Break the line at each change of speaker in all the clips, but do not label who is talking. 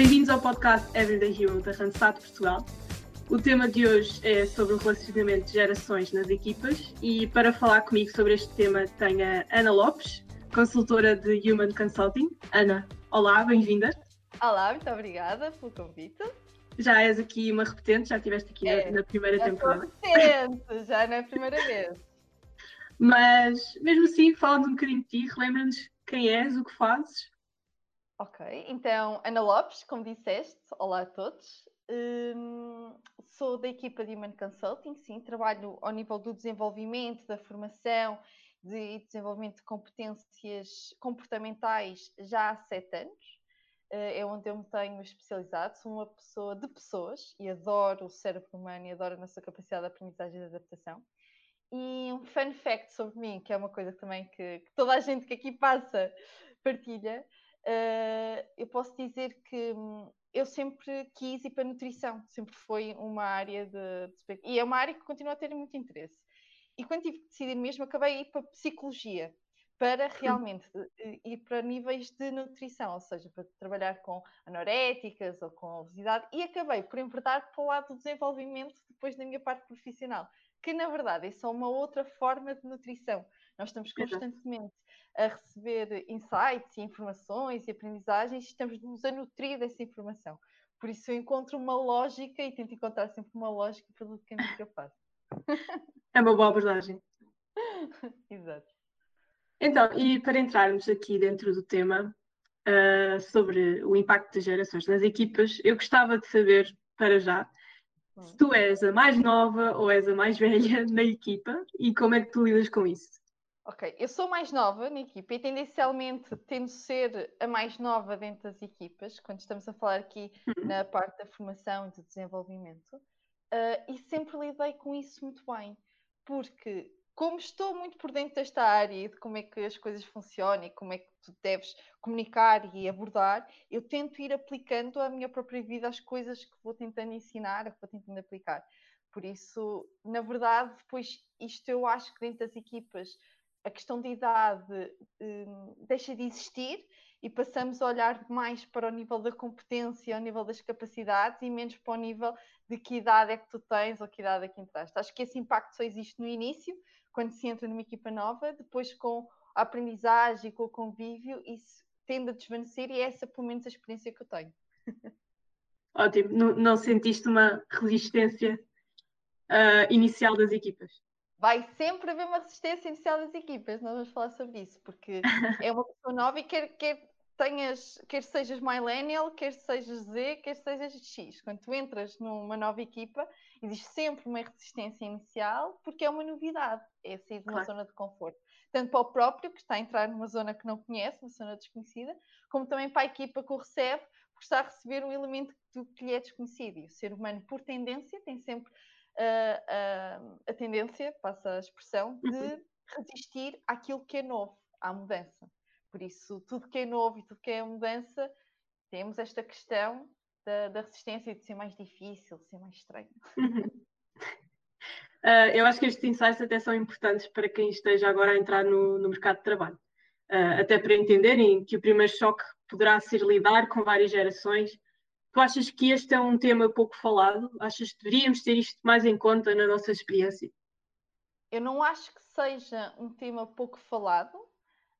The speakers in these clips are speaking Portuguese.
Bem-vindos ao podcast Everyday Hero da Randstad Portugal. O tema de hoje é sobre o relacionamento de gerações nas equipas e para falar comigo sobre este tema tenho a Ana Lopes, consultora de Human Consulting. Ana, olá, bem-vinda.
Olá, muito obrigada pelo convite.
Já és aqui uma repetente, já estiveste aqui é, na, na, primeira
já
temporada.
Repetente, já não é a primeira vez.
Mas mesmo assim, fala-nos um bocadinho de ti, relembra-nos quem és, o que fazes.
Ok, então Ana Lopes, como disseste, olá a todos. Hum, sou da equipa de Human Consulting, sim, trabalho ao nível do desenvolvimento, da formação de desenvolvimento de competências comportamentais já há sete anos. Uh, é onde eu me tenho especializado. Sou uma pessoa de pessoas e adoro o cérebro humano e adoro a nossa capacidade de aprendizagem e de adaptação. E um fun fact sobre mim, que é uma coisa também que, que toda a gente que aqui passa partilha, eu posso dizer que hum, eu sempre quis ir para a nutrição, sempre foi uma área de, de, E é uma área que continua a ter muito interesse. E quando tive que decidir mesmo, acabei a ir para a psicologia, para realmente eh, ir para níveis de nutrição, ou seja, para trabalhar com anoréticas ou com obesidade, e acabei por enverdar para o lado do desenvolvimento depois da minha parte profissional que na verdade é só uma outra forma de nutrição. Nós estamos constantemente a receber insights e informações e aprendizagens estamos-nos a nutrir dessa informação. Por isso eu encontro uma lógica e tento encontrar sempre uma lógica para tudo caminho que eu faço.
É uma boa abordagem.
Exato.
Então, e para entrarmos aqui dentro do tema uh, sobre o impacto das gerações nas equipas, eu gostava de saber, para já, se tu és a mais nova ou és a mais velha na equipa e como é que tu lidas com isso?
Ok, eu sou mais nova na equipa e tendencialmente tendo ser a mais nova dentro das equipas, quando estamos a falar aqui uhum. na parte da formação e do desenvolvimento, uh, e sempre lidei com isso muito bem, porque como estou muito por dentro desta área e de como é que as coisas funcionam e como é que tu deves comunicar e abordar, eu tento ir aplicando à minha própria vida as coisas que vou tentando ensinar, que vou tentando aplicar. Por isso, na verdade, depois isto eu acho que dentro das equipas a questão de idade hum, deixa de existir e passamos a olhar mais para o nível da competência, ao nível das capacidades e menos para o nível de que idade é que tu tens ou que idade é que entraste. Acho que esse impacto só existe no início, quando se entra numa equipa nova, depois com a aprendizagem, com o convívio, isso tende a desvanecer e é essa pelo menos a experiência que eu tenho.
Ótimo, não, não sentiste uma resistência uh, inicial das equipas?
Vai sempre haver uma resistência inicial das equipas, nós vamos falar sobre isso, porque é uma pessoa nova e quer, quer tenhas, quer sejas millennial, quer sejas Z, quer sejas X. Quando tu entras numa nova equipa, existe sempre uma resistência inicial, porque é uma novidade, é sair de uma claro. zona de conforto. Tanto para o próprio, que está a entrar numa zona que não conhece, uma zona desconhecida, como também para a equipa que o recebe, porque está a receber um elemento que lhe é desconhecido. E o ser humano, por tendência, tem sempre uh, uh, a tendência, passa a expressão, de uhum. resistir àquilo que é novo, à mudança. Por isso, tudo que é novo e tudo que é mudança, temos esta questão da, da resistência de ser mais difícil, de ser mais estranho.
Uh, eu acho que estes insights até são importantes para quem esteja agora a entrar no, no mercado de trabalho. Uh, até para entenderem que o primeiro choque poderá ser lidar com várias gerações. Tu achas que este é um tema pouco falado? Achas que deveríamos ter isto mais em conta na nossa experiência?
Eu não acho que seja um tema pouco falado,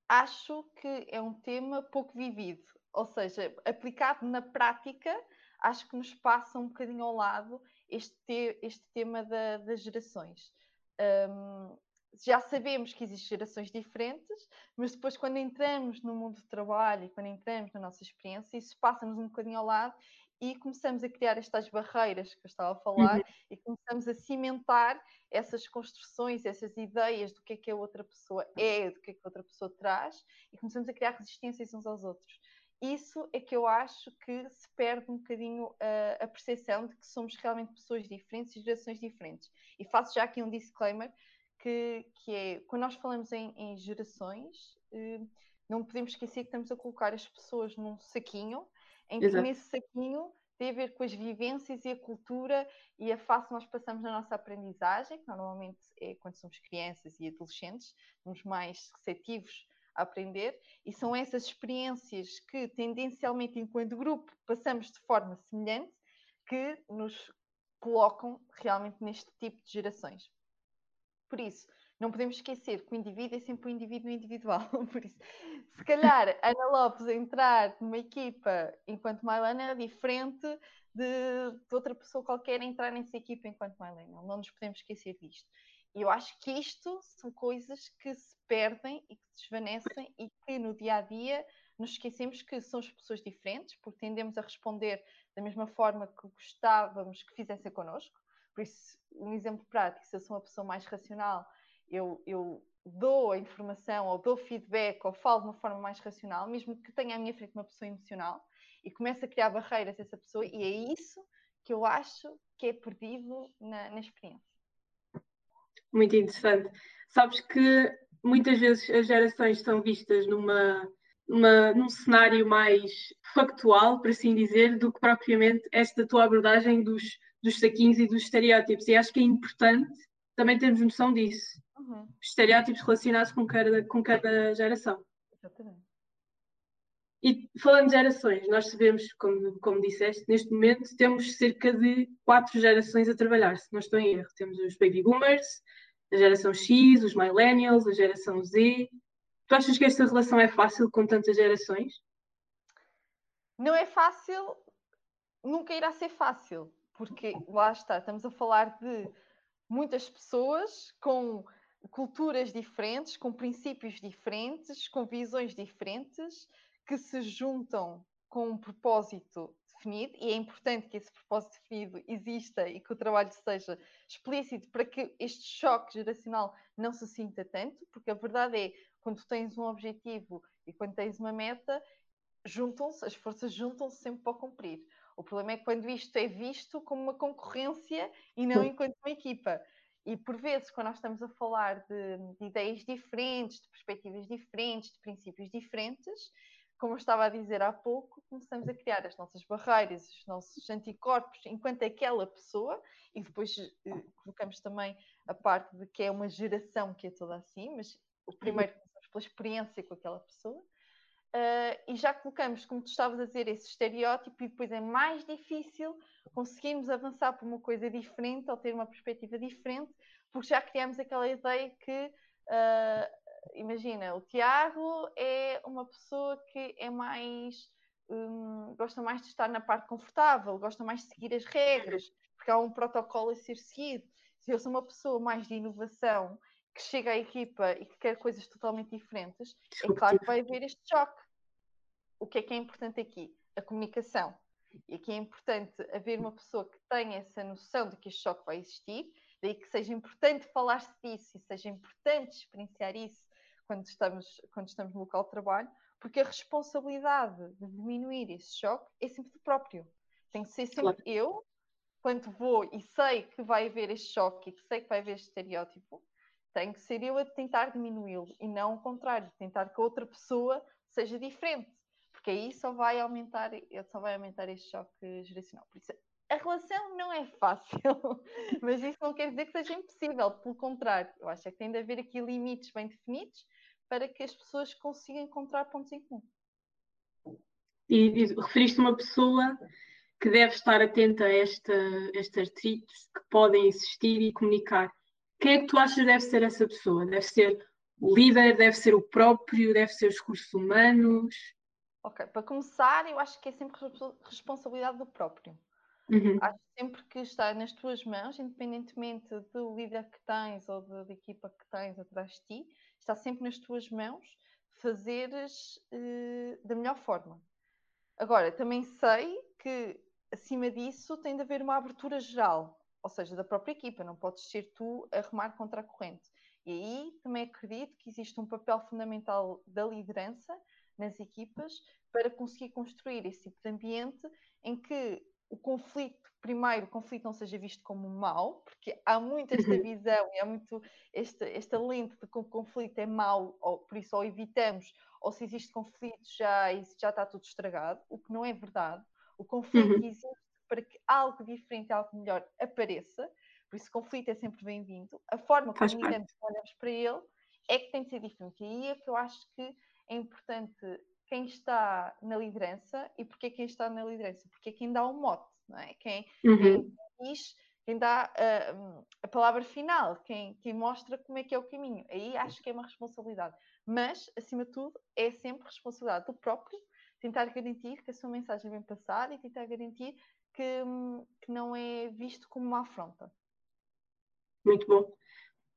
acho que é um tema pouco vivido, ou seja, aplicado na prática, acho que nos passa um bocadinho ao lado este, te este tema da, das gerações. Um, já sabemos que existem gerações diferentes, mas depois, quando entramos no mundo do trabalho e quando entramos na nossa experiência, isso passa-nos um bocadinho ao lado e começamos a criar estas barreiras que eu estava a falar uhum. e começamos a cimentar essas construções, essas ideias do que é que a outra pessoa é, do que é que a outra pessoa traz e começamos a criar resistências uns aos outros. Isso é que eu acho que se perde um bocadinho a, a percepção de que somos realmente pessoas diferentes e gerações diferentes. E faço já aqui um disclaimer que, que é, quando nós falamos em, em gerações, eh, não podemos esquecer que estamos a colocar as pessoas num saquinho em que Exato. nesse saquinho tem a ver com as vivências e a cultura e a fase que nós passamos na nossa aprendizagem, que normalmente é quando somos crianças e adolescentes, somos mais receptivos a aprender, e são essas experiências que, tendencialmente, enquanto grupo, passamos de forma semelhante, que nos colocam realmente neste tipo de gerações. Por isso, não podemos esquecer que o indivíduo é sempre um indivíduo individual. Por isso, se calhar Ana Lopes entrar numa equipa enquanto Mailana é diferente de, de, outra pessoa qualquer entrar nessa equipa enquanto Mailana. Não nos podemos esquecer disto. E eu acho que isto são coisas que se perdem e que se desvanecem e que no dia a dia nos esquecemos que somos pessoas diferentes, porque tendemos a responder da mesma forma que gostávamos que fizessem connosco. Por isso, um exemplo prático, se eu sou uma pessoa mais racional, eu, eu dou a informação ou dou feedback ou falo de uma forma mais racional, mesmo que tenha à minha frente uma pessoa emocional, e começo a criar barreiras a essa pessoa, e é isso que eu acho que é perdido na, na experiência.
Muito interessante. Sabes que muitas vezes as gerações são vistas numa, numa, num cenário mais factual, por assim dizer, do que propriamente esta tua abordagem dos, dos saquinhos e dos estereótipos. E acho que é importante também termos noção disso. Uhum. Estereótipos relacionados com cada, com cada geração. Exatamente. E falando de gerações, nós sabemos, como, como disseste, neste momento temos cerca de quatro gerações a trabalhar, se não estou em erro. Temos os baby boomers, a geração X, os millennials, a geração Z. Tu achas que esta relação é fácil com tantas gerações?
Não é fácil, nunca irá ser fácil, porque lá está, estamos a falar de muitas pessoas com culturas diferentes, com princípios diferentes, com visões diferentes, que se juntam com um propósito definido, e é importante que esse propósito definido exista e que o trabalho seja explícito para que este choque geracional não se sinta tanto, porque a verdade é, quando tens um objetivo e quando tens uma meta, juntam-se, as forças juntam-se sempre para cumprir. O problema é quando isto é visto como uma concorrência e não enquanto uma equipa. E por vezes, quando nós estamos a falar de, de ideias diferentes, de perspectivas diferentes, de princípios diferentes, como eu estava a dizer há pouco, começamos a criar as nossas barreiras, os nossos anticorpos enquanto aquela pessoa, e depois eh, colocamos também a parte de que é uma geração que é toda assim, mas o primeiro começamos pela experiência com aquela pessoa, uh, e já colocamos, como tu estavas a dizer, esse estereótipo, e depois é mais difícil conseguirmos avançar para uma coisa diferente ou ter uma perspectiva diferente, porque já criamos aquela ideia que. Uh, imagina, o Tiago é uma pessoa que é mais. Hum, gosta mais de estar na parte confortável, gosta mais de seguir as regras, porque há um protocolo a ser seguido. Se eu sou uma pessoa mais de inovação, que chega à equipa e que quer coisas totalmente diferentes, é claro que vai haver este choque. O que é que é importante aqui? A comunicação. E aqui é importante haver uma pessoa que tenha essa noção de que este choque vai existir, daí que seja importante falar-se disso e seja importante experienciar isso quando estamos, quando estamos no local de trabalho, porque a responsabilidade de diminuir esse choque é sempre do próprio. Tem que ser sempre claro. eu, quando vou e sei que vai haver este choque e que sei que vai haver este estereótipo, tem que ser eu a tentar diminuí-lo e não o contrário, tentar que a outra pessoa seja diferente, porque aí só vai aumentar, só vai aumentar este choque geracional. Por isso, a relação não é fácil, mas isso não quer dizer que seja impossível, pelo contrário, eu acho é que tem de haver aqui limites bem definidos para que as pessoas consigam encontrar pontos em comum.
E, referiste uma pessoa que deve estar atenta a esta, estes atritos que podem existir e comunicar. Quem é que tu achas deve ser essa pessoa? Deve ser o líder, deve ser o próprio, deve ser os recursos humanos?
Ok, para começar, eu acho que é sempre responsabilidade do próprio. Uhum. Acho sempre que está nas tuas mãos, independentemente do líder que tens ou da equipa que tens atrás de ti, está sempre nas tuas mãos fazeres uh, da melhor forma. Agora, também sei que acima disso tem de haver uma abertura geral, ou seja, da própria equipa, não podes ser tu a remar contra a corrente. E aí também acredito que existe um papel fundamental da liderança nas equipas para conseguir construir esse tipo de ambiente em que o conflito, primeiro, o conflito não seja visto como mau, porque há muito esta uhum. visão e há muito esta, esta lente de que o conflito é mau, ou por isso ou evitamos, ou se existe conflito já, já está tudo estragado, o que não é verdade. O conflito uhum. existe para que algo diferente, algo melhor apareça, por isso conflito é sempre bem-vindo. A forma como lidamos, olhamos para ele, é que tem de ser diferente. E aí é que eu acho que é importante quem está na liderança e porque quem está na liderança, porque é quem dá o mote, não é? Quem, uhum. quem diz, quem dá uh, a palavra final, quem, quem mostra como é que é o caminho. Aí acho que é uma responsabilidade. Mas, acima de tudo, é sempre responsabilidade do próprio tentar garantir que a sua mensagem bem passada e tentar garantir que, que não é visto como uma afronta.
Muito bom.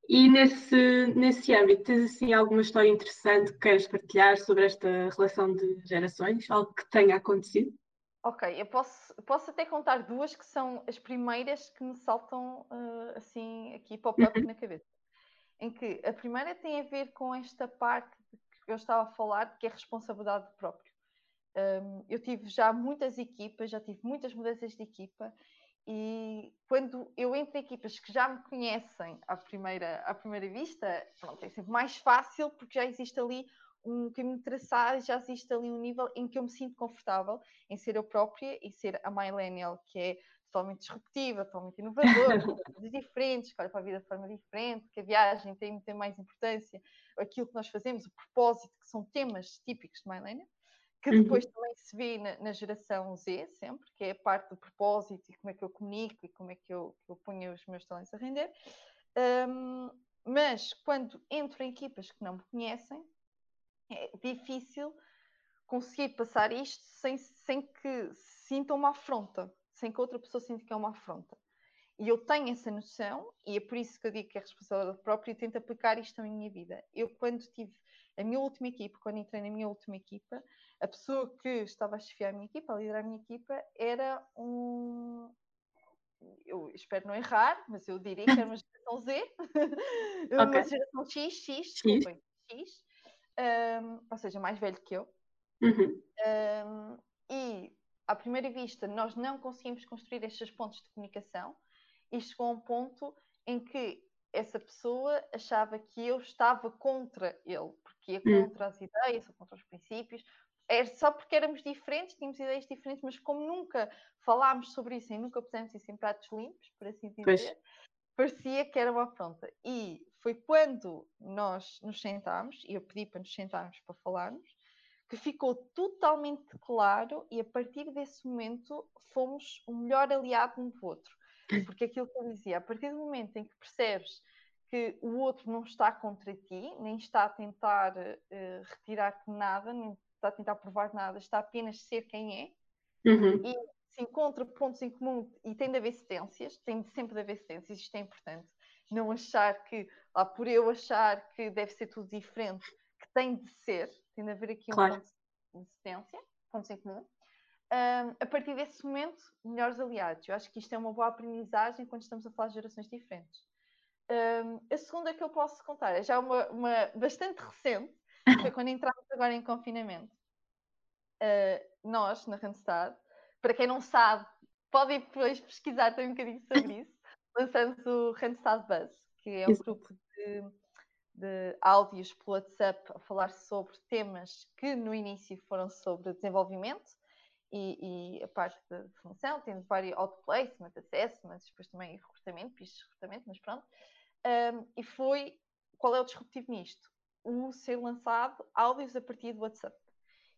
E nesse, nesse âmbito, tens assim alguma história interessante que queres partilhar sobre esta relação de gerações? Algo que tenha acontecido?
Ok, eu posso, posso até contar duas que são as primeiras que me saltam uh, assim aqui pop-up uhum. na cabeça. Em que a primeira tem a ver com esta parte que eu estava a falar, que é a responsabilidade própria. Um, eu tive já muitas equipas, já tive muitas mudanças de equipa e quando eu entro em equipas que já me conhecem à primeira, à primeira vista, pronto, é sempre mais fácil porque já existe ali um caminho traçado, já existe ali um nível em que eu me sinto confortável em ser eu própria e ser a millennial, que é totalmente disruptiva, totalmente inovadora, com coisas diferentes, que olha para a vida de forma diferente, que a viagem tem, tem mais importância, aquilo que nós fazemos, o propósito, que são temas típicos de millennial que uhum. depois também se vê na, na, geração Z, sempre, que é a parte do propósito e como é que eu comunico e como é que eu, que eu ponho os meus talentos a render. Um, mas quando entro em equipas que não me conhecem, é difícil conseguir passar isto sem, sem que sintam uma afronta, sem que outra pessoa sinta que é uma afronta. E eu tenho essa noção, e é por isso que eu digo que é responsabilidade própria e tento aplicar isto na minha vida. Eu, quando tive a minha última equipa, quando entrei na minha última equipa, a pessoa que estava a chefiar a minha equipa, a liderar a minha equipa, era um. Eu espero não errar, mas eu diria que era uma geração Z, okay. uma geração X, X, desculpem, X, um, ou seja, mais velho que eu. Uhum. Um, e à primeira vista nós não conseguimos construir estes pontos de comunicação e chegou a um ponto em que essa pessoa achava que eu estava contra ele, porque ia hum. contra as ideias ou contra os princípios, é só porque éramos diferentes, tínhamos ideias diferentes, mas como nunca falámos sobre isso e nunca pusemos isso em pratos limpos, por assim dizer, pois. parecia que era uma afronta. E foi quando nós nos sentámos, e eu pedi para nos sentarmos para falarmos, que ficou totalmente claro e a partir desse momento fomos o melhor aliado um do outro. Porque aquilo que eu dizia, a partir do momento em que percebes que o outro não está contra ti, nem está a tentar uh, retirar-te nada, nem está a tentar provar nada, está apenas a ser quem é. Uhum. E se encontra pontos em comum e tem de haver cedências, tem sempre de haver cedências, isto é importante. Não achar que, lá por eu achar que deve ser tudo diferente, que tem de ser, tem de haver aqui um claro. ponto de cedência, pontos em comum. Um, a partir desse momento, melhores aliados. Eu acho que isto é uma boa aprendizagem quando estamos a falar de gerações diferentes. Um, a segunda que eu posso contar é já uma, uma bastante recente, foi quando entramos agora em confinamento. Uh, nós, na Randstad, para quem não sabe, podem depois pesquisar também um bocadinho sobre isso, lançamos o Randstad Buzz, que é um grupo de, de áudios pelo WhatsApp a falar sobre temas que no início foram sobre desenvolvimento e, e a parte de formação, temos vários outplacement, assessments, depois também recrutamento, pistas de recrutamento, mas pronto. Um, e foi, qual é o disruptivo nisto? o ser lançado áudios a partir do WhatsApp.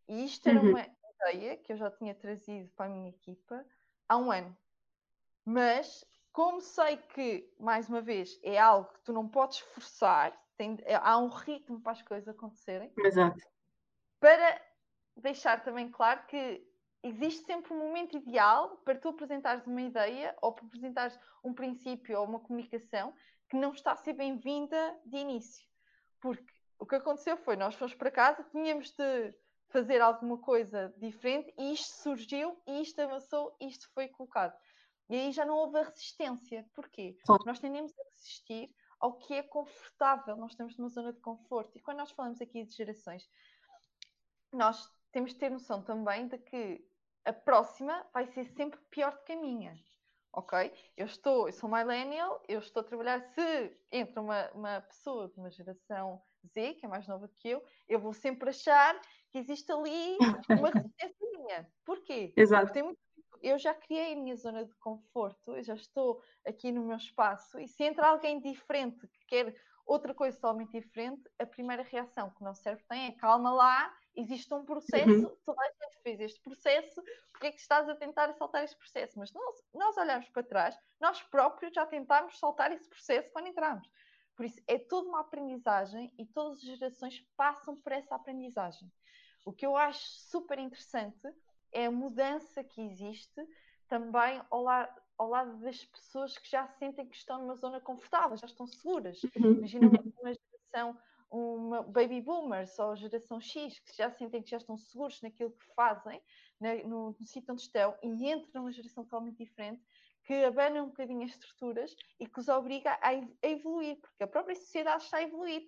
E isto era uhum. uma ideia que eu já tinha trazido para a minha equipa há um ano. Mas, como sei que, mais uma vez, é algo que tu não podes forçar, tem, é, há um ritmo para as coisas acontecerem.
Exato.
Para deixar também claro que existe sempre um momento ideal para tu apresentares uma ideia ou para apresentares um princípio ou uma comunicação que não está a ser bem-vinda de início. Porque o que aconteceu foi, nós fomos para casa, tínhamos de fazer alguma coisa diferente e isto surgiu, e isto avançou, e isto foi colocado. E aí já não houve a resistência. Porquê? Nós tendemos a resistir ao que é confortável, nós estamos numa zona de conforto. E quando nós falamos aqui de gerações, nós temos de ter noção também de que a próxima vai ser sempre pior do que a minha. Ok? Eu estou, eu sou millennial, eu estou a trabalhar. Se entra uma, uma pessoa de uma geração Z, que é mais nova que eu, eu vou sempre achar que existe ali uma resistência minha. Porquê?
Exato.
Porque muito... eu já criei a minha zona de conforto, eu já estou aqui no meu espaço, e se entra alguém diferente que quer outra coisa totalmente diferente, a primeira reação que o nosso cérebro tem é calma lá, existe um processo, uhum. toda a gente fez este processo, porque é que estás a tentar saltar este processo? Mas nós, nós olhamos para trás, nós próprios já tentámos saltar esse processo quando entramos. Por isso, é toda uma aprendizagem e todas as gerações passam por essa aprendizagem. O que eu acho super interessante é a mudança que existe também ao, la ao lado das pessoas que já sentem que estão numa zona confortável, já estão seguras. Uhum. Imagina uma, uma geração, uma baby boomers ou geração X, que já sentem que já estão seguros naquilo que fazem, na, no, no sítio onde estão, e entram numa geração totalmente diferente, que abana um bocadinho as estruturas e que os obriga a, a evoluir, porque a própria sociedade está a evoluir.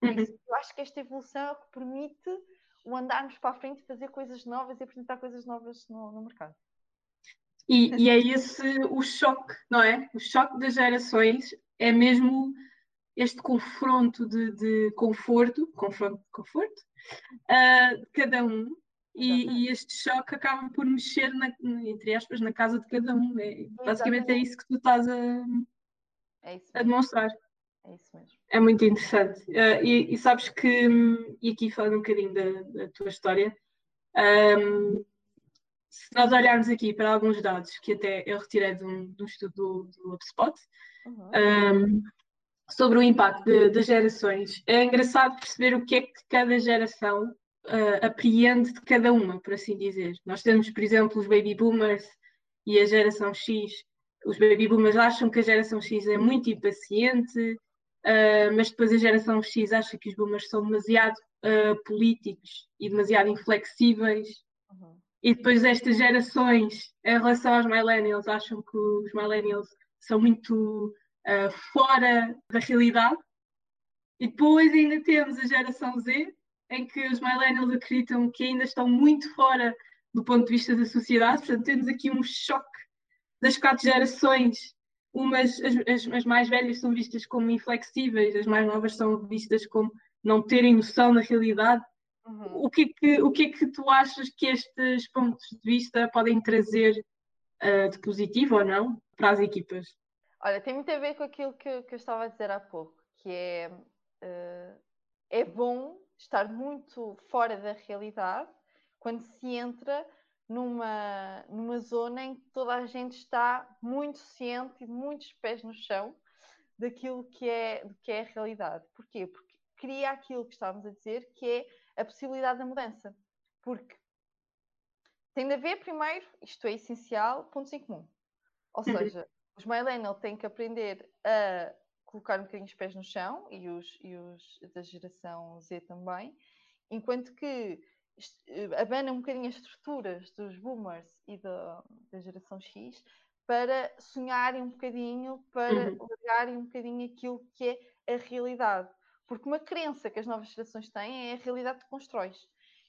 Por isso, uhum. eu acho que esta evolução é o que permite o andarmos para a frente e fazer coisas novas e apresentar coisas novas no, no mercado.
E, e, é esse o choque, não é? O choque das gerações é mesmo este confronto de, de conforto, confronto de conforto, uh, de cada um, e, e, este choque acaba por mexer, na, entre aspas, na casa de cada um. É, basicamente é isso que tu estás a,
é
a demonstrar.
É isso mesmo.
É muito interessante. Uh, e, e, sabes que, e aqui falando um bocadinho da, da tua história, um, se nós olharmos aqui para alguns dados que até eu retirei de um, de um estudo do, do HubSpot, uhum. um, sobre o impacto das gerações, é engraçado perceber o que é que cada geração uh, apreende de cada uma, por assim dizer. Nós temos, por exemplo, os baby boomers e a geração X. Os baby boomers acham que a geração X é muito impaciente, uh, mas depois a geração X acha que os boomers são demasiado uh, políticos e demasiado inflexíveis. Uhum. E depois estas gerações, em relação aos millennials, acham que os millennials são muito uh, fora da realidade. E depois ainda temos a geração Z, em que os millennials acreditam que ainda estão muito fora do ponto de vista da sociedade. Portanto, temos aqui um choque das quatro gerações. Umas, as, as, as mais velhas são vistas como inflexíveis, as mais novas são vistas como não terem noção da realidade. Uhum. O, que é que, o que é que tu achas que estes pontos de vista podem trazer uh, de positivo ou não para as equipas?
Olha, tem muito a ver com aquilo que, que eu estava a dizer há pouco, que é, uh, é bom estar muito fora da realidade quando se entra numa, numa zona em que toda a gente está muito ciente e muitos pés no chão daquilo que é, que é a realidade. Porquê? Porque cria aquilo que estávamos a dizer, que é a possibilidade da mudança. Porque tem de haver, primeiro, isto é essencial, pontos em comum. Ou uhum. seja, os millennials têm que aprender a colocar um bocadinho os pés no chão e os, e os da geração Z também, enquanto que eh, abana um bocadinho as estruturas dos boomers e da, da geração X para sonharem um bocadinho, para uhum. largarem um bocadinho aquilo que é a realidade. Porque uma crença que as novas gerações têm é a realidade que constróis.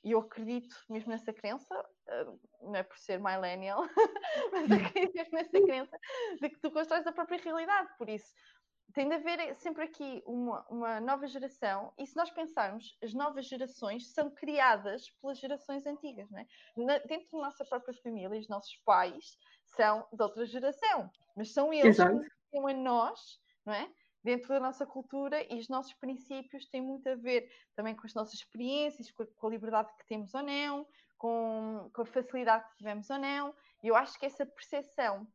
E eu acredito mesmo nessa crença, eh, não é por ser millennial, mas acredito mesmo nessa crença de que tu constróis a própria realidade. Por isso, tem de haver sempre aqui uma, uma, nova geração, e se nós pensarmos, as novas gerações são criadas pelas gerações antigas, não é? Na, dentro da nossa própria família, os nossos pais são de outra geração, mas são eles Exato. que criam a nós, não é? Dentro da nossa cultura e os nossos princípios têm muito a ver também com as nossas experiências, com a, com a liberdade que temos ou não, com, com a facilidade que tivemos ou não, e eu acho que essa percepção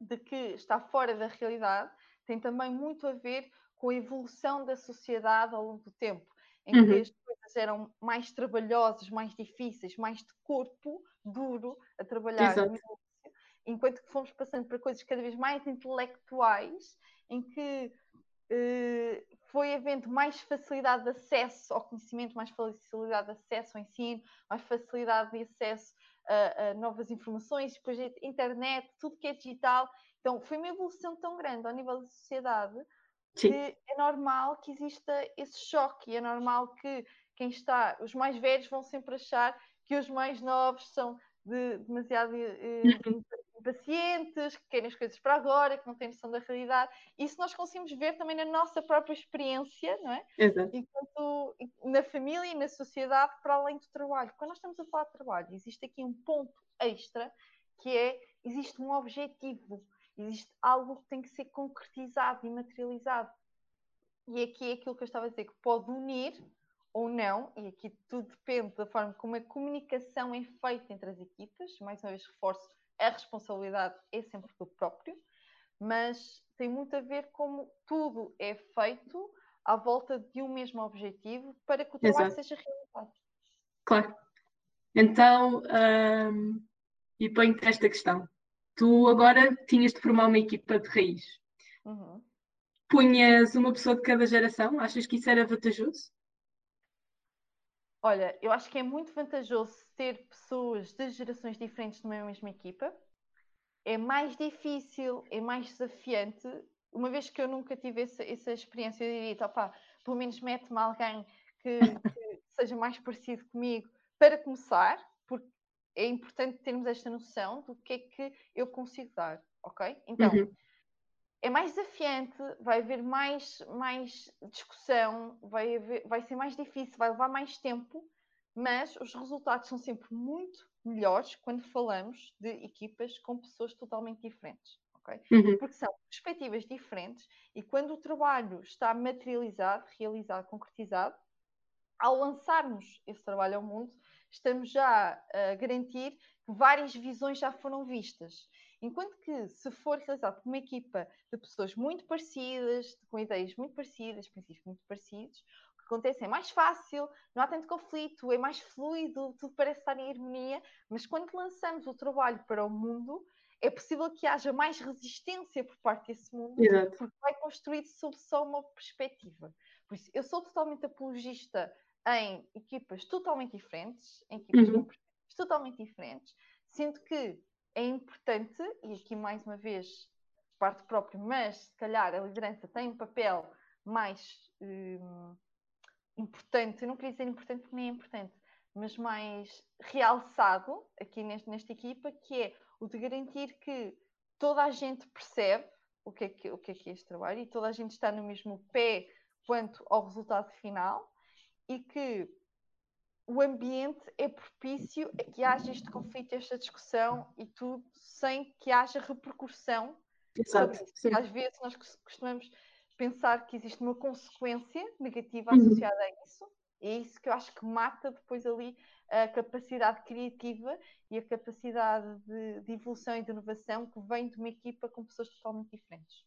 de que está fora da realidade tem também muito a ver com a evolução da sociedade ao longo do tempo, em uhum. que as coisas eram mais trabalhosas, mais difíceis, mais de corpo duro a trabalhar início, enquanto que fomos passando para coisas cada vez mais intelectuais, em que eh, foi havendo mais facilidade de acesso ao conhecimento, mais facilidade de acesso ao ensino, mais facilidade de acesso a, a novas informações, depois a internet, tudo que é digital. Então, foi uma evolução tão grande ao nível da sociedade Sim. que é normal que exista esse choque. E é normal que quem está, os mais velhos vão sempre achar que os mais novos são de, demasiado eh, impacientes, que querem as coisas para agora, que não têm noção da realidade. Isso nós conseguimos ver também na nossa própria experiência, não é?
Exato.
Enquanto na família e na sociedade, para além do trabalho. Quando nós estamos a falar de trabalho, existe aqui um ponto extra que é existe um objetivo existe algo que tem que ser concretizado e materializado. e aqui é aquilo que eu estava a dizer, que pode unir ou não, e aqui tudo depende da forma como a comunicação é feita entre as equipas. Mais uma vez, reforço, a responsabilidade é sempre do próprio, mas tem muito a ver como tudo é feito à volta de um mesmo objetivo para que o trabalho Exato. seja realizado.
Claro. Então, um, e ponho-te esta questão. Tu agora tinhas de formar uma equipa de raiz. Uhum. Punhas uma pessoa de cada geração? Achas que isso era vantajoso?
Olha, eu acho que é muito vantajoso ter pessoas de gerações diferentes numa mesma equipa. É mais difícil, é mais desafiante. Uma vez que eu nunca tive essa, essa experiência, eu diria, opá, pelo menos mete-me alguém que, que seja mais parecido comigo para começar, porque é importante termos esta noção do que é que eu consigo dar, ok? Então, uhum é mais desafiante, vai haver mais, mais discussão, vai, haver, vai ser mais difícil, vai levar mais tempo, mas os resultados são sempre muito melhores quando falamos de equipas com pessoas totalmente diferentes. Okay? Uhum. Porque são perspectivas diferentes e quando o trabalho está materializado, realizado, concretizado, ao lançarmos esse trabalho ao mundo, estamos já a garantir que várias visões já foram vistas. Enquanto que, se for realizado por uma equipa de pessoas muito parecidas, com ideias muito parecidas, princípios muito parecidos, o que acontece é mais fácil, não há tanto conflito, é mais fluido, tudo parece estar em harmonia, mas quando lançamos o trabalho para o mundo, é possível que haja mais resistência por parte desse mundo, Exato. porque vai construído sob só uma perspectiva. Por isso, eu sou totalmente apologista em equipas totalmente diferentes, em equipas uhum. totalmente diferentes, sendo que é importante, e aqui mais uma vez parte próprio, mas se calhar a liderança tem um papel mais hum, importante, eu não queria dizer importante porque nem é importante, mas mais realçado aqui neste, nesta equipa, que é o de garantir que toda a gente percebe o que, é que, o que é que é este trabalho e toda a gente está no mesmo pé quanto ao resultado final e que o ambiente é propício a que haja este conflito, esta discussão e tudo sem que haja repercussão.
Exato.
Às vezes nós costumamos pensar que existe uma consequência negativa uhum. associada uhum. a isso. E é isso que eu acho que mata depois ali a capacidade criativa e a capacidade de, de evolução e de inovação que vem de uma equipa com pessoas totalmente diferentes.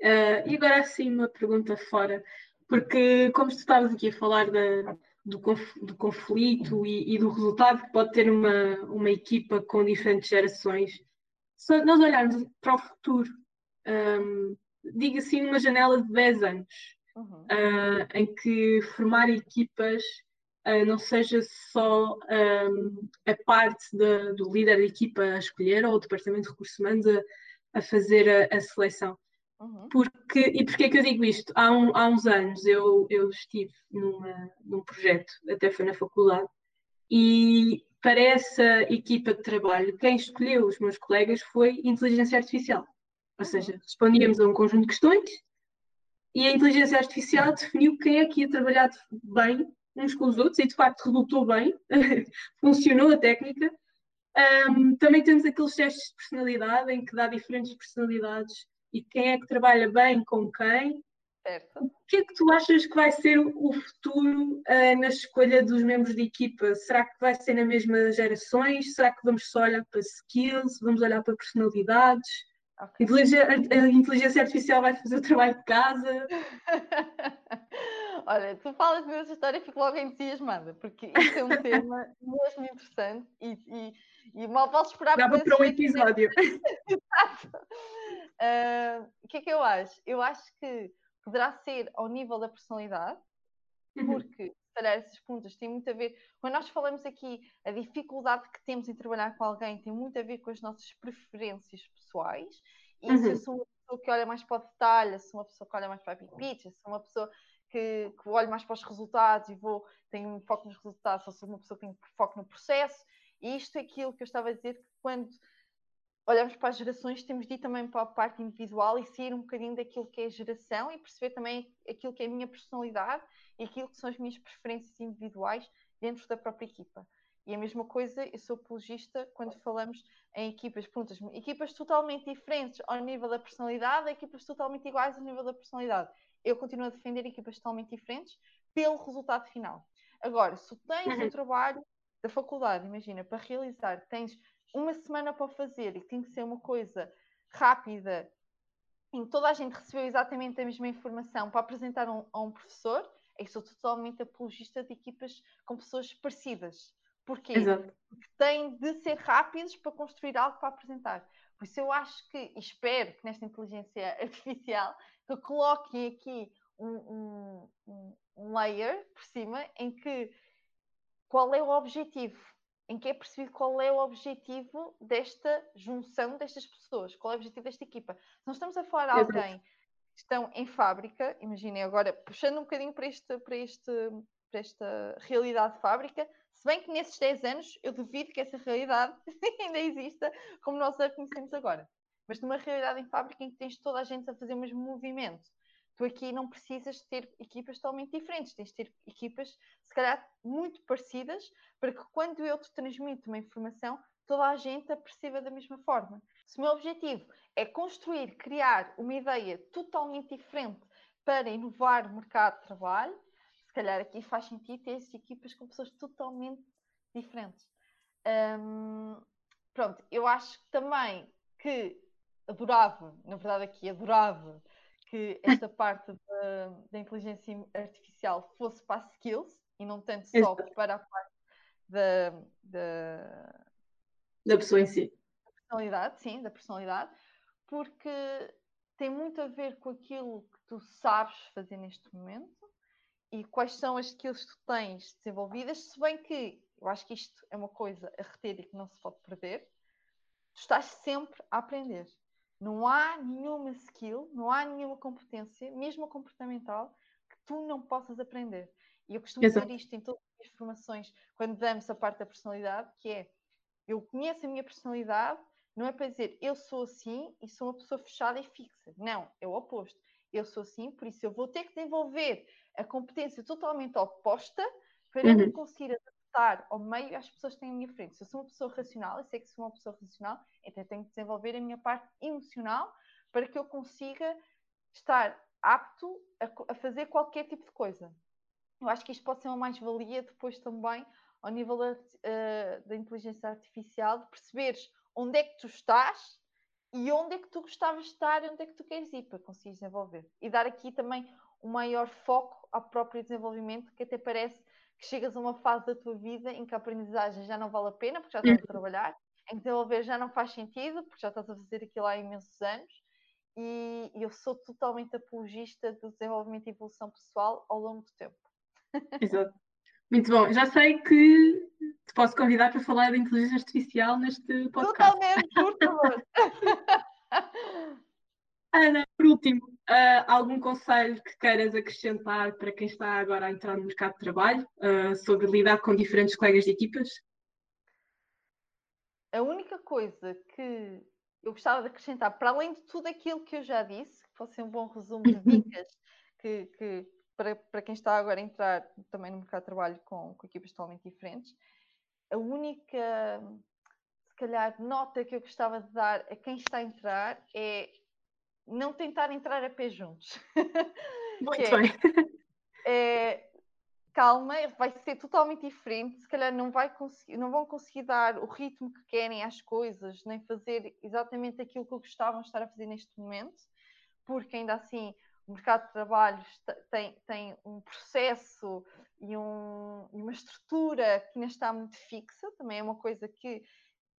Uh, e agora sim uma pergunta fora, porque como tu estavas aqui a falar da, do, do conflito e, e, do resultado que pode ter uma, uma equipa com diferentes gerações. Se nós olharmos para o futuro, um, diga assim, uma janela de 10 anos, uhum. uh, em que formar equipas uh, não seja só um, a parte de, do líder da equipa a escolher ou o departamento de recursos humanos a, a fazer a, a seleção, Uhum. Porque, e porquê é que eu digo isto? Há, um, há uns anos eu, eu estive numa, num projeto, até foi na faculdade, e para essa equipa de trabalho, quem escolheu os meus colegas foi inteligência artificial. Ou uhum. seja, respondíamos a um conjunto de questões e a inteligência artificial definiu quem é que ia trabalhar bem uns com os outros e de facto resultou bem, funcionou a técnica. Um, também temos aqueles testes de personalidade em que dá diferentes personalidades e quem é que trabalha bem com quem.
Certo.
O que é que tu achas que vai ser o futuro uh, na escolha dos membros de equipa? Será que vai ser nas mesmas gerações? Será que vamos só olhar para skills? Vamos olhar para personalidades? Okay. A inteligência artificial vai fazer o trabalho de casa?
Olha, tu falas dessa história e fico logo entusiasmada, porque isso é um tema mesmo interessante e, e, e mal posso esperar
Dava para um episódio.
Exato. Uh, o que é que eu acho? Eu acho que poderá ser ao nível da personalidade, uhum. porque se calhar essas perguntas têm muito a ver. Quando nós falamos aqui, a dificuldade que temos em trabalhar com alguém tem muito a ver com as nossas preferências pessoais. E uhum. se eu sou uma pessoa que olha mais para o detalhe, se sou uma pessoa que olha mais para a pipicha, se sou uma pessoa que, que olho mais para os resultados e vou, tenho um foco nos resultados, ou sou uma pessoa que tem foco no processo. E isto é aquilo que eu estava a dizer que quando olhamos para as gerações, temos de ir também para a parte individual e sair um bocadinho daquilo que é a geração e perceber também aquilo que é a minha personalidade e aquilo que são as minhas preferências individuais dentro da própria equipa. E a mesma coisa, eu sou apologista quando falamos em equipas, perguntas-me, equipas totalmente diferentes ao nível da personalidade, equipas totalmente iguais ao nível da personalidade. Eu continuo a defender equipas totalmente diferentes pelo resultado final. Agora, se tens o uhum. trabalho da faculdade, imagina, para realizar, tens uma semana para fazer e tem que ser uma coisa rápida, em que toda a gente recebeu exatamente a mesma informação para apresentar um, a um professor, eu sou totalmente apologista de equipas com pessoas parecidas. Porquê? Exato. Porque têm de ser rápidos para construir algo para apresentar. Por isso eu acho que, espero que nesta inteligência artificial, que coloquem aqui um, um, um layer por cima em que qual é o objetivo, em que é percebido qual é o objetivo desta junção destas pessoas, qual é o objetivo desta equipa. Se nós estamos a falar de alguém que estão em fábrica, imaginem agora, puxando um bocadinho para, este, para, este, para esta realidade de fábrica, se bem que nesses 10 anos eu duvido que essa realidade ainda exista como nós a conhecemos agora. Mas numa realidade em fábrica em que tens toda a gente a fazer o mesmo movimento, tu aqui não precisas ter equipas totalmente diferentes, tens de ter equipas, se calhar, muito parecidas, para que quando eu te transmito uma informação, toda a gente a perceba da mesma forma. Se o meu objetivo é construir, criar uma ideia totalmente diferente para inovar o mercado de trabalho, se calhar aqui faz sentido ter equipas com pessoas totalmente diferentes. Hum, pronto, eu acho também que adorava, na verdade aqui adorava que esta parte da, da, inteligência artificial fosse para skills e não tanto só para a parte da, da,
da pessoa em si.
Da personalidade, sim, da personalidade, porque tem muito a ver com aquilo que tu sabes fazer neste momento e quais são as skills que tu tens desenvolvidas, se bem que eu acho que isto é uma coisa a reter e que não se pode perder, tu estás sempre a aprender. Não há nenhuma skill, não há nenhuma competência, mesmo comportamental, que tu não possas aprender. E eu costumo Exato. dizer isto em todas as formações, quando damos a parte da personalidade, que é, eu conheço a minha personalidade, não é para dizer eu sou assim e sou uma pessoa fechada e fixa. Não, é o oposto. Eu sou assim, por isso eu vou ter que desenvolver a competência totalmente oposta para uhum. eu conseguir adaptar ao meio às pessoas que têm à minha frente. Se eu sou uma pessoa racional, eu sei que sou uma pessoa racional, então tenho que desenvolver a minha parte emocional para que eu consiga estar apto a, a fazer qualquer tipo de coisa. Eu acho que isto pode ser uma mais-valia depois também ao nível da, uh, da inteligência artificial, de perceberes onde é que tu estás e onde é que tu gostavas de estar e onde é que tu queres ir para conseguir desenvolver. E dar aqui também um maior foco ao próprio desenvolvimento, que até parece que chegas a uma fase da tua vida em que a aprendizagem já não vale a pena, porque já estás a uhum. trabalhar, em que desenvolver já não faz sentido, porque já estás a fazer aquilo há imensos anos, e eu sou totalmente apologista do desenvolvimento e evolução pessoal ao longo do tempo.
Exato. Muito bom. Já sei que te posso convidar para falar da inteligência artificial neste podcast.
Totalmente, por favor.
Ana, por último, uh, algum conselho que queiras acrescentar para quem está agora a entrar no mercado de trabalho uh, sobre lidar com diferentes colegas de equipas?
A única coisa que eu gostava de acrescentar, para além de tudo aquilo que eu já disse, que fosse um bom resumo de dicas que, que para, para quem está agora a entrar também no mercado de trabalho com, com equipas totalmente diferentes, a única, se calhar, nota que eu gostava de dar a quem está a entrar é não tentar entrar a pé juntos.
Muito é, bem.
É, calma, vai ser totalmente diferente. Se calhar não, vai não vão conseguir dar o ritmo que querem às coisas, nem fazer exatamente aquilo que gostavam de estar a fazer neste momento, porque ainda assim o mercado de trabalho tem, tem um processo e, um, e uma estrutura que ainda está muito fixa, também é uma coisa que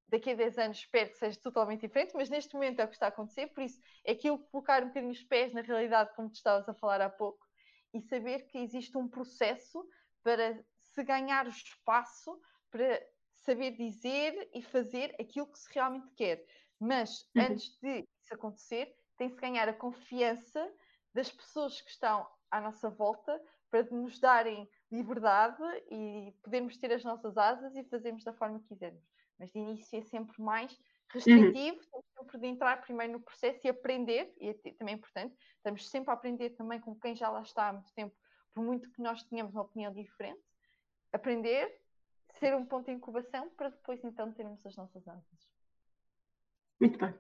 daqui a 10 anos espero que seja totalmente diferente, mas neste momento é o que está a acontecer, por isso é aquilo colocar um bocadinho os pés na realidade, como tu estavas a falar há pouco, e saber que existe um processo para se ganhar o espaço para saber dizer e fazer aquilo que se realmente quer. Mas uhum. antes de isso acontecer, tem-se ganhar a confiança das pessoas que estão à nossa volta para nos darem liberdade e podermos ter as nossas asas e fazermos da forma que quisermos mas de início é sempre mais restritivo, uhum. sempre de entrar primeiro no processo e aprender, e é também é importante, estamos sempre a aprender também com quem já lá está há muito tempo, por muito que nós tenhamos uma opinião diferente, aprender, ser um ponto de incubação para depois então termos as nossas asas.
Muito bem.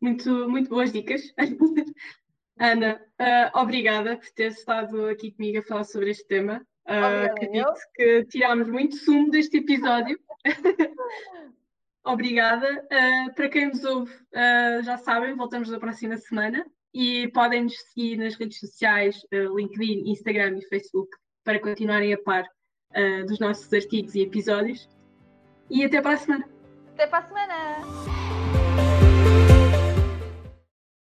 Muito, muito boas dicas. Ana, uh, obrigada por ter estado aqui comigo a falar sobre este tema. Uh, acredito que tirámos muito sumo deste episódio. obrigada. Uh, para quem nos ouve, já sabem, voltamos na próxima semana e podem nos seguir nas redes sociais, LinkedIn, Instagram e Facebook, para continuarem a par dos nossos artigos e episódios. E até para a semana.
Até para a semana!